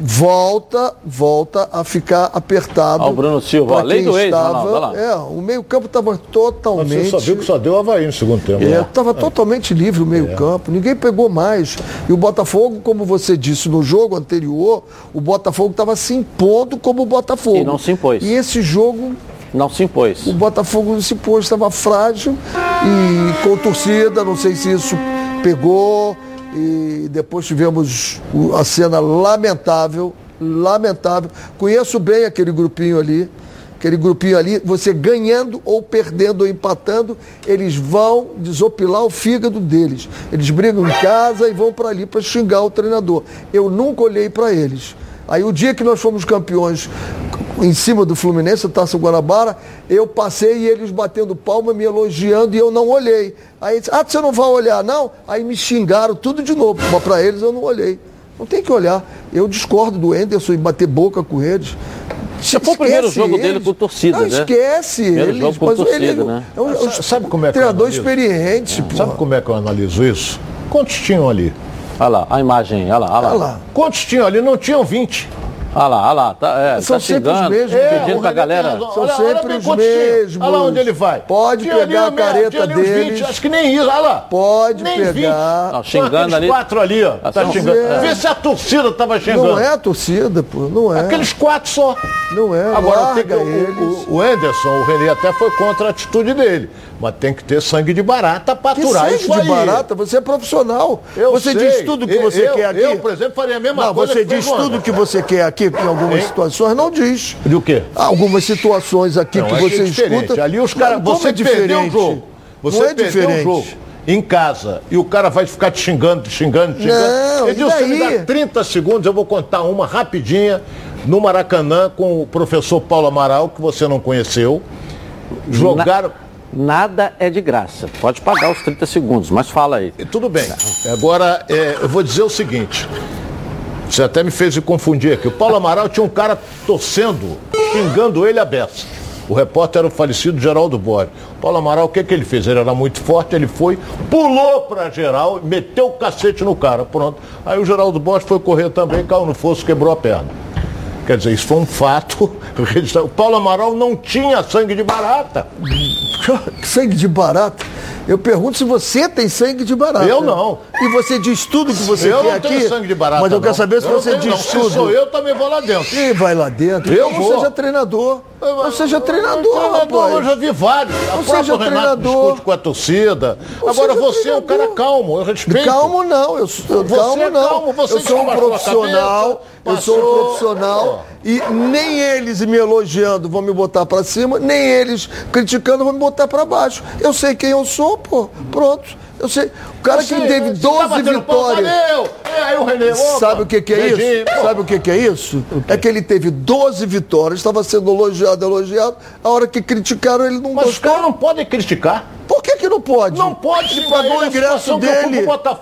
volta, volta a ficar apertado. Ó, o Bruno Silva, além do ex, estava, É, o meio-campo estava totalmente. Você só viu que só deu Havaí no segundo tempo. Estava é, é. totalmente livre o meio-campo, é. ninguém pegou mais. E o Botafogo, como você disse no jogo anterior, o Botafogo estava se impondo como o Botafogo. E não se impôs. E esse jogo não se impôs. O Botafogo não se impôs, estava frágil e com torcida, não sei se isso pegou e depois tivemos a cena lamentável, lamentável. Conheço bem aquele grupinho ali, aquele grupinho ali, você ganhando ou perdendo ou empatando, eles vão desopilar o fígado deles. Eles brigam em casa e vão para ali para xingar o treinador. Eu nunca olhei para eles. Aí o dia que nós fomos campeões em cima do Fluminense, Taça Guanabara, eu passei e eles batendo palma, me elogiando e eu não olhei. Aí disse, ah, você não vai olhar, não? Aí me xingaram tudo de novo, mas para eles eu não olhei. Não tem que olhar. Eu discordo do Enderson e bater boca com eles. Você foi o primeiro jogo eles. dele com torcida, não, né? esquece primeiro eles. Jogo com torcida, ele né? é um, sabe como é que treinador experiente. É. Sabe como é que eu analiso isso? Quantos tinham ali? Olha lá, a imagem, olha lá, olha lá. Olha lá. Quantos tinham ali? Não tinham 20. Olha lá, olha lá, tá, é, São tá sempre xingando, os mesmos. É, pedindo pra galera. São olha, sempre olha os mesmos. Olha lá onde ele vai. Pode tinha pegar a careta dele. 20, acho que nem isso, olha lá. Pode nem pegar. 20. Não, xingando ali. quatro ali, ó. Tá xingando. É. Vê se a torcida tava xingando. Não é a torcida, pô, não é. Aqueles quatro só. Não é, Agora tem que, o, o, o Anderson, o René até foi contra a atitude dele. Mas tem que ter sangue de barata para aturar sangue isso aí. de barata? Você é profissional. Eu você sei. diz tudo que você eu, quer aqui. Eu, por exemplo, faria a mesma não, coisa. Você diz tudo que você quer aqui em algumas hein? situações, não diz. De o quê? Algumas situações aqui não, que você é escuta. Ali os caras. Você é perdeu o jogo. Você não é perdeu diferente. o jogo em casa e o cara vai ficar te xingando, te xingando, te xingando. Não, Edilson, me dá 30 segundos, eu vou contar uma rapidinha no Maracanã com o professor Paulo Amaral, que você não conheceu. Jogaram. Na nada é de graça. Pode pagar os 30 segundos, mas fala aí. Tudo bem. Agora, é, eu vou dizer o seguinte. Você até me fez confundir aqui. O Paulo Amaral tinha um cara torcendo, xingando ele a beça. O repórter era o falecido Geraldo Bore. O Paulo Amaral, o que, que ele fez? Ele era muito forte, ele foi, pulou para geral, meteu o cacete no cara. Pronto. Aí o Geraldo Bore foi correr também, caiu no fosso, quebrou a perna. Quer dizer, isso foi um fato. O Paulo Amaral não tinha sangue de barata. sangue de barata? Eu pergunto se você tem sangue de barata. Eu não. E você diz tudo que você eu quer aqui. Eu não tenho sangue de barata. Mas eu não. quero saber se eu você diz não. tudo. Se sou eu, também vou lá dentro. E vai lá dentro. Eu então vou. seja treinador. Não seja treinador, treinador rapaz. Eu já vi vários. Não seja treinador. discute com a torcida. Não Agora você treinador. é um cara calmo, eu respeito. Calmo não, eu, eu calmo é não. Calmo, você eu sou um profissional, eu sou um profissional e nem eles me elogiando vão me botar para cima, nem eles criticando vão me botar para baixo. Eu sei quem eu sou, pô. Pronto. Eu sei. O cara que teve 12 tá vitórias. É, aí o René, opa, Sabe o que, que é isso? Pô. Sabe o que, que é isso? É que ele teve 12 vitórias, estava sendo elogiado, elogiado. A hora que criticaram, ele não Mas gostou. os caras não podem criticar. Por que, que não pode? Não pode. Ele pagou o ingresso dele. Ele rapaz.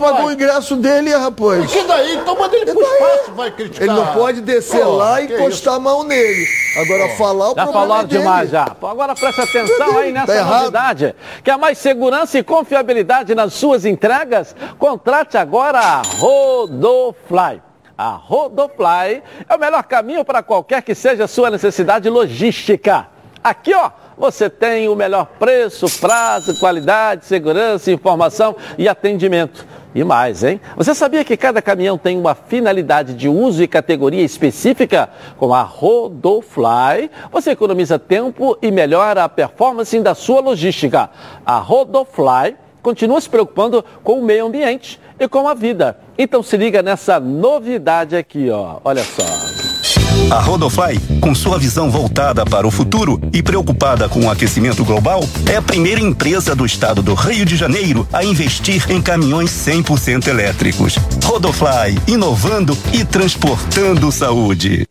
pagou o ingresso dele, rapaz. E que daí? Então manda ele pro espaço, vai criticar. Ele não pode descer Pô, lá e encostar a mão nele. Agora falar o Já falaram é demais já. Agora presta atenção aí nessa tá novidade. Quer mais segurança e confiabilidade nas suas entregas? Contrate agora a Rodofly. A Rodofly é o melhor caminho para qualquer que seja a sua necessidade logística. Aqui, ó, você tem o melhor preço, prazo, qualidade, segurança, informação e atendimento. E mais, hein? Você sabia que cada caminhão tem uma finalidade de uso e categoria específica? Com a Rodofly, você economiza tempo e melhora a performance da sua logística. A Rodofly continua se preocupando com o meio ambiente e com a vida. Então se liga nessa novidade aqui, ó. Olha só. A Rodofly, com sua visão voltada para o futuro e preocupada com o aquecimento global, é a primeira empresa do estado do Rio de Janeiro a investir em caminhões 100% elétricos. Rodofly, inovando e transportando saúde.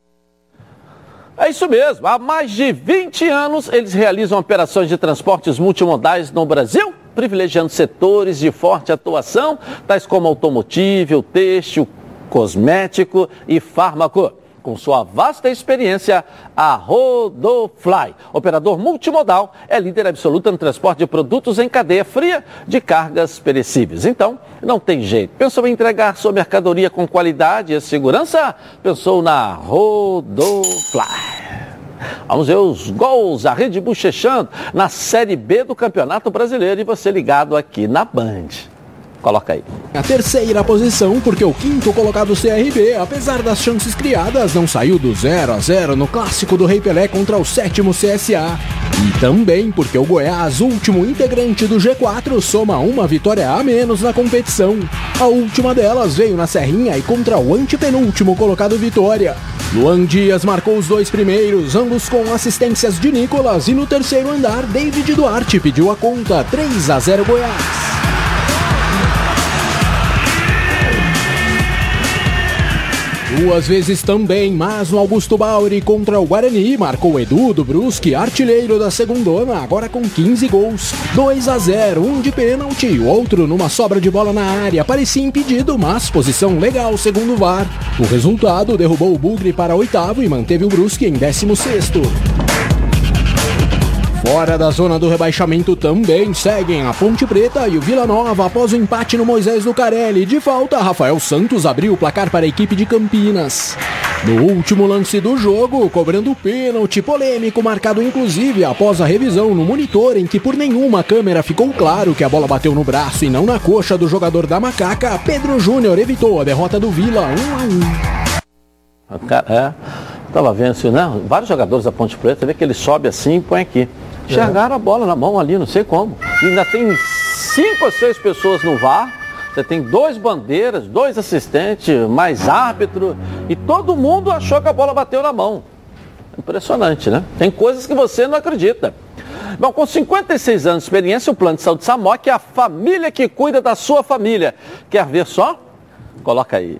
É isso mesmo. Há mais de 20 anos eles realizam operações de transportes multimodais no Brasil, privilegiando setores de forte atuação, tais como automotivo, têxtil, cosmético e fármaco. Com sua vasta experiência, a Rodofly, operador multimodal, é líder absoluta no transporte de produtos em cadeia fria de cargas perecíveis. Então, não tem jeito. Pensou em entregar sua mercadoria com qualidade e segurança? Pensou na Rodofly. Vamos ver os gols, a Rede Bochechando na Série B do Campeonato Brasileiro e você ligado aqui na Band. Coloca aí. A terceira posição, porque o quinto colocado CRB, apesar das chances criadas, não saiu do 0 a 0 no clássico do Rei Pelé contra o sétimo CSA. E também porque o Goiás, último integrante do G4, soma uma vitória a menos na competição. A última delas veio na Serrinha e contra o antepenúltimo colocado Vitória. Luan Dias marcou os dois primeiros, ambos com assistências de Nicolas, e no terceiro andar, David Duarte pediu a conta 3 a 0 Goiás. Duas vezes também, mas no Augusto Bauri contra o Guarani, marcou Edu do Brusque, artilheiro da segundona, agora com 15 gols. 2 a 0, um de pênalti e o outro numa sobra de bola na área. Parecia impedido, mas posição legal segundo o VAR. O resultado derrubou o Bugre para oitavo e manteve o Brusque em 16 sexto. Fora da zona do rebaixamento também seguem a Ponte Preta e o Vila Nova após o empate no Moisés do Carelli. De falta, Rafael Santos abriu o placar para a equipe de Campinas. No último lance do jogo, cobrando pênalti polêmico, marcado inclusive após a revisão no monitor, em que por nenhuma câmera ficou claro que a bola bateu no braço e não na coxa do jogador da Macaca, Pedro Júnior evitou a derrota do Vila 1 a 1. É, tava vendo isso, né? Vários jogadores da Ponte Preta, vê que ele sobe assim e põe aqui. Enxergaram a bola na mão ali, não sei como. E ainda tem cinco ou seis pessoas no VAR. Você tem dois bandeiras, dois assistentes, mais árbitro. E todo mundo achou que a bola bateu na mão. Impressionante, né? Tem coisas que você não acredita. Bom, com 56 anos de experiência, o Plano de Saúde Samok é a família que cuida da sua família. Quer ver só? Coloca aí.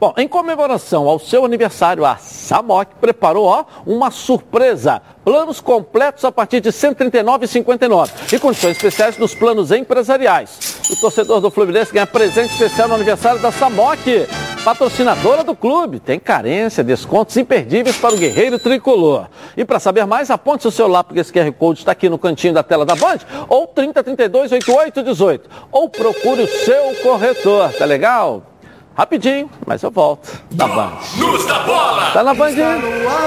Bom, em comemoração ao seu aniversário, a Samok preparou ó, uma surpresa. Planos completos a partir de R$ 139,59 e condições especiais nos planos empresariais. O torcedor do Fluminense ganha presente especial no aniversário da Samok, patrocinadora do clube. Tem carência, descontos imperdíveis para o guerreiro tricolor. E para saber mais, aponte seu celular, porque esse QR Code está aqui no cantinho da tela da Band, ou 3032 8818. Ou procure o seu corretor, tá legal? Rapidinho, mas eu volto. Da Band. Luz da bola! Tá na Band? Está no ar,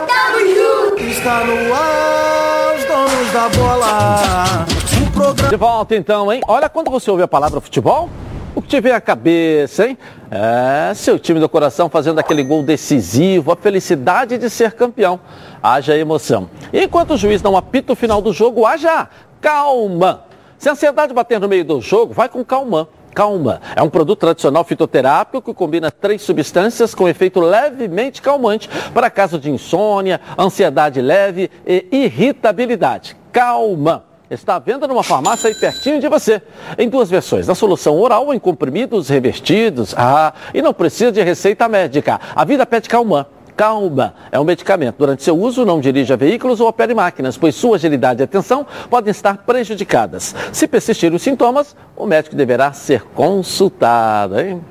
está no ar, os donos da bola. O programa... De volta então, hein? Olha quando você ouve a palavra futebol, o que te vem à cabeça, hein? É, seu time do coração fazendo aquele gol decisivo, a felicidade de ser campeão. Haja emoção. E enquanto o juiz não apita o final do jogo, haja calma. Se a ansiedade bater no meio do jogo, vai com calma. Calma. É um produto tradicional fitoterápico que combina três substâncias com efeito levemente calmante para casos de insônia, ansiedade leve e irritabilidade. Calma. Está à venda numa farmácia aí pertinho de você. Em duas versões, na solução oral ou em comprimidos revestidos. Ah, e não precisa de receita médica. A vida pede calma. Calma, é um medicamento. Durante seu uso, não dirija veículos ou opere máquinas, pois sua agilidade e atenção podem estar prejudicadas. Se persistirem os sintomas, o médico deverá ser consultado. Hein?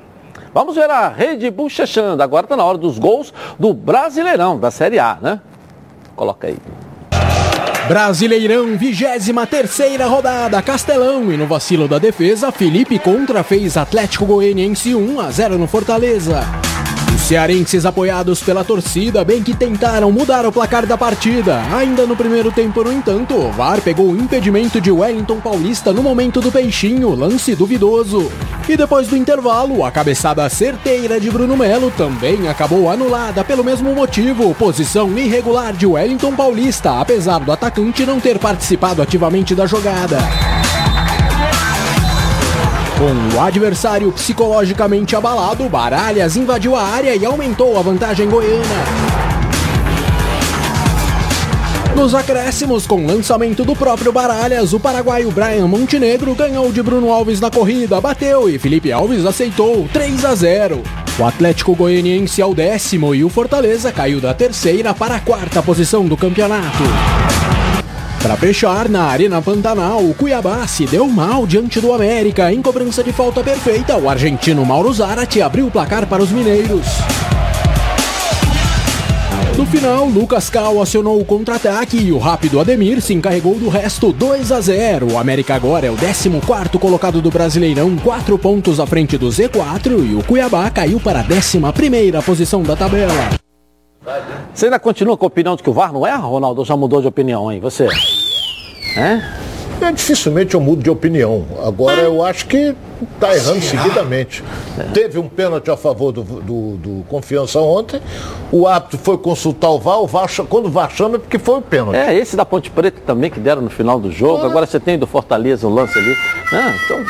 Vamos ver a Rede Buchechando. Agora está na hora dos gols do Brasileirão, da Série A, né? Coloca aí. Brasileirão, 23 terceira rodada, Castelão e no vacilo da defesa, Felipe Contra fez Atlético Goianiense 1 a 0 no Fortaleza. Cearenses apoiados pela torcida bem que tentaram mudar o placar da partida. Ainda no primeiro tempo, no entanto, o VAR pegou o impedimento de Wellington Paulista no momento do peixinho, lance duvidoso. E depois do intervalo, a cabeçada certeira de Bruno Melo também acabou anulada pelo mesmo motivo, posição irregular de Wellington Paulista, apesar do atacante não ter participado ativamente da jogada. Com o adversário psicologicamente abalado, Baralhas invadiu a área e aumentou a vantagem goiana. Nos acréscimos, com lançamento do próprio Baralhas, o paraguaio Brian Montenegro ganhou de Bruno Alves na corrida, bateu e Felipe Alves aceitou 3 a 0. O Atlético Goianiense é o décimo e o Fortaleza caiu da terceira para a quarta posição do campeonato. Para fechar, na Arena Pantanal, o Cuiabá se deu mal diante do América. Em cobrança de falta perfeita, o argentino Mauro Zarate abriu o placar para os mineiros. No final, Lucas Cal acionou o contra-ataque e o rápido Ademir se encarregou do resto 2 a 0. O América agora é o 14 colocado do Brasileirão, 4 pontos à frente do Z4 e o Cuiabá caiu para a 11 posição da tabela. Você ainda continua com a opinião de que o VAR não erra, Ronaldo? Já mudou de opinião, hein? Você? É? É, dificilmente eu mudo de opinião. Agora eu acho que está errando seguidamente. Teve um pênalti a favor do, do, do, Confiança ontem. O árbitro foi consultar o VAR, o VAR quando o VAR chama é porque foi o pênalti. É, esse da Ponte Preta também que deram no final do jogo. Agora você tem do Fortaleza um lance ali. Ah, então.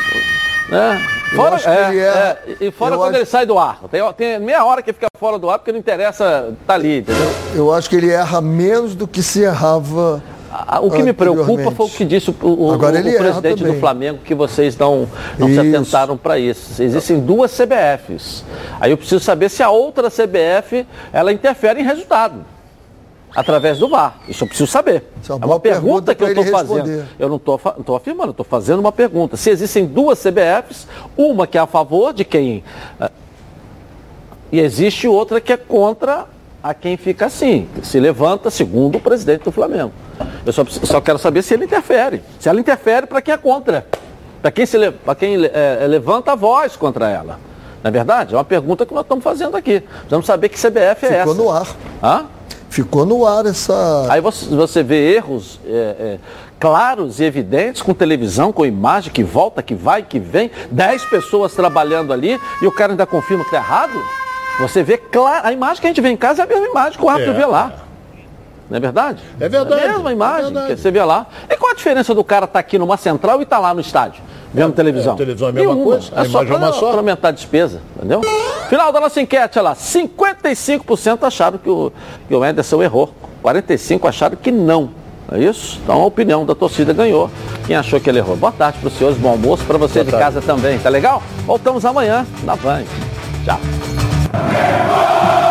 É, fora, é, é, e fora quando acho... ele sai do ar. Tem, tem, meia hora que fica fora do ar porque não interessa tá ali, entendeu? Eu acho que ele erra menos do que se errava. O que me preocupa foi o que disse o, o, o presidente do Flamengo, que vocês não, não se atentaram para isso. Existem duas CBFs. Aí eu preciso saber se a outra CBF ela interfere em resultado através do VAR. Isso eu preciso saber. É uma, é uma pergunta, pergunta que eu estou fazendo. Eu não estou afirmando, estou fazendo uma pergunta. Se existem duas CBFs, uma que é a favor de quem. Uh, e existe outra que é contra a quem fica assim, se levanta segundo o presidente do Flamengo. Eu só, só quero saber se ele interfere. Se ela interfere, para quem é contra? Para quem, se, quem é, levanta a voz contra ela. Não é verdade? É uma pergunta que nós estamos fazendo aqui. Precisamos saber que CBF é Ficou essa. Ficou no ar. Hã? Ficou no ar essa. Aí você, você vê erros é, é, claros e evidentes com televisão, com imagem que volta, que vai, que vem, dez pessoas trabalhando ali e o cara ainda confirma que está errado. Você vê claro. A imagem que a gente vê em casa é a mesma imagem que o árbitro é. vê lá. Não é verdade? É verdade. É a mesma imagem é que você vê lá. E qual a diferença do cara estar tá aqui numa central e estar tá lá no estádio, vendo é, televisão? É, televisão é a mesma Nenhuma. coisa. É a só para só. aumentar a despesa, entendeu? Final da nossa enquete, olha lá. 55% acharam que o, que o Anderson errou. 45% acharam que não. É isso? Então a opinião da torcida ganhou. Quem achou que ele errou? Boa tarde para os senhores, bom almoço para você Boa de tarde. casa também. Tá legal? Voltamos amanhã na Van. Tchau. Denver!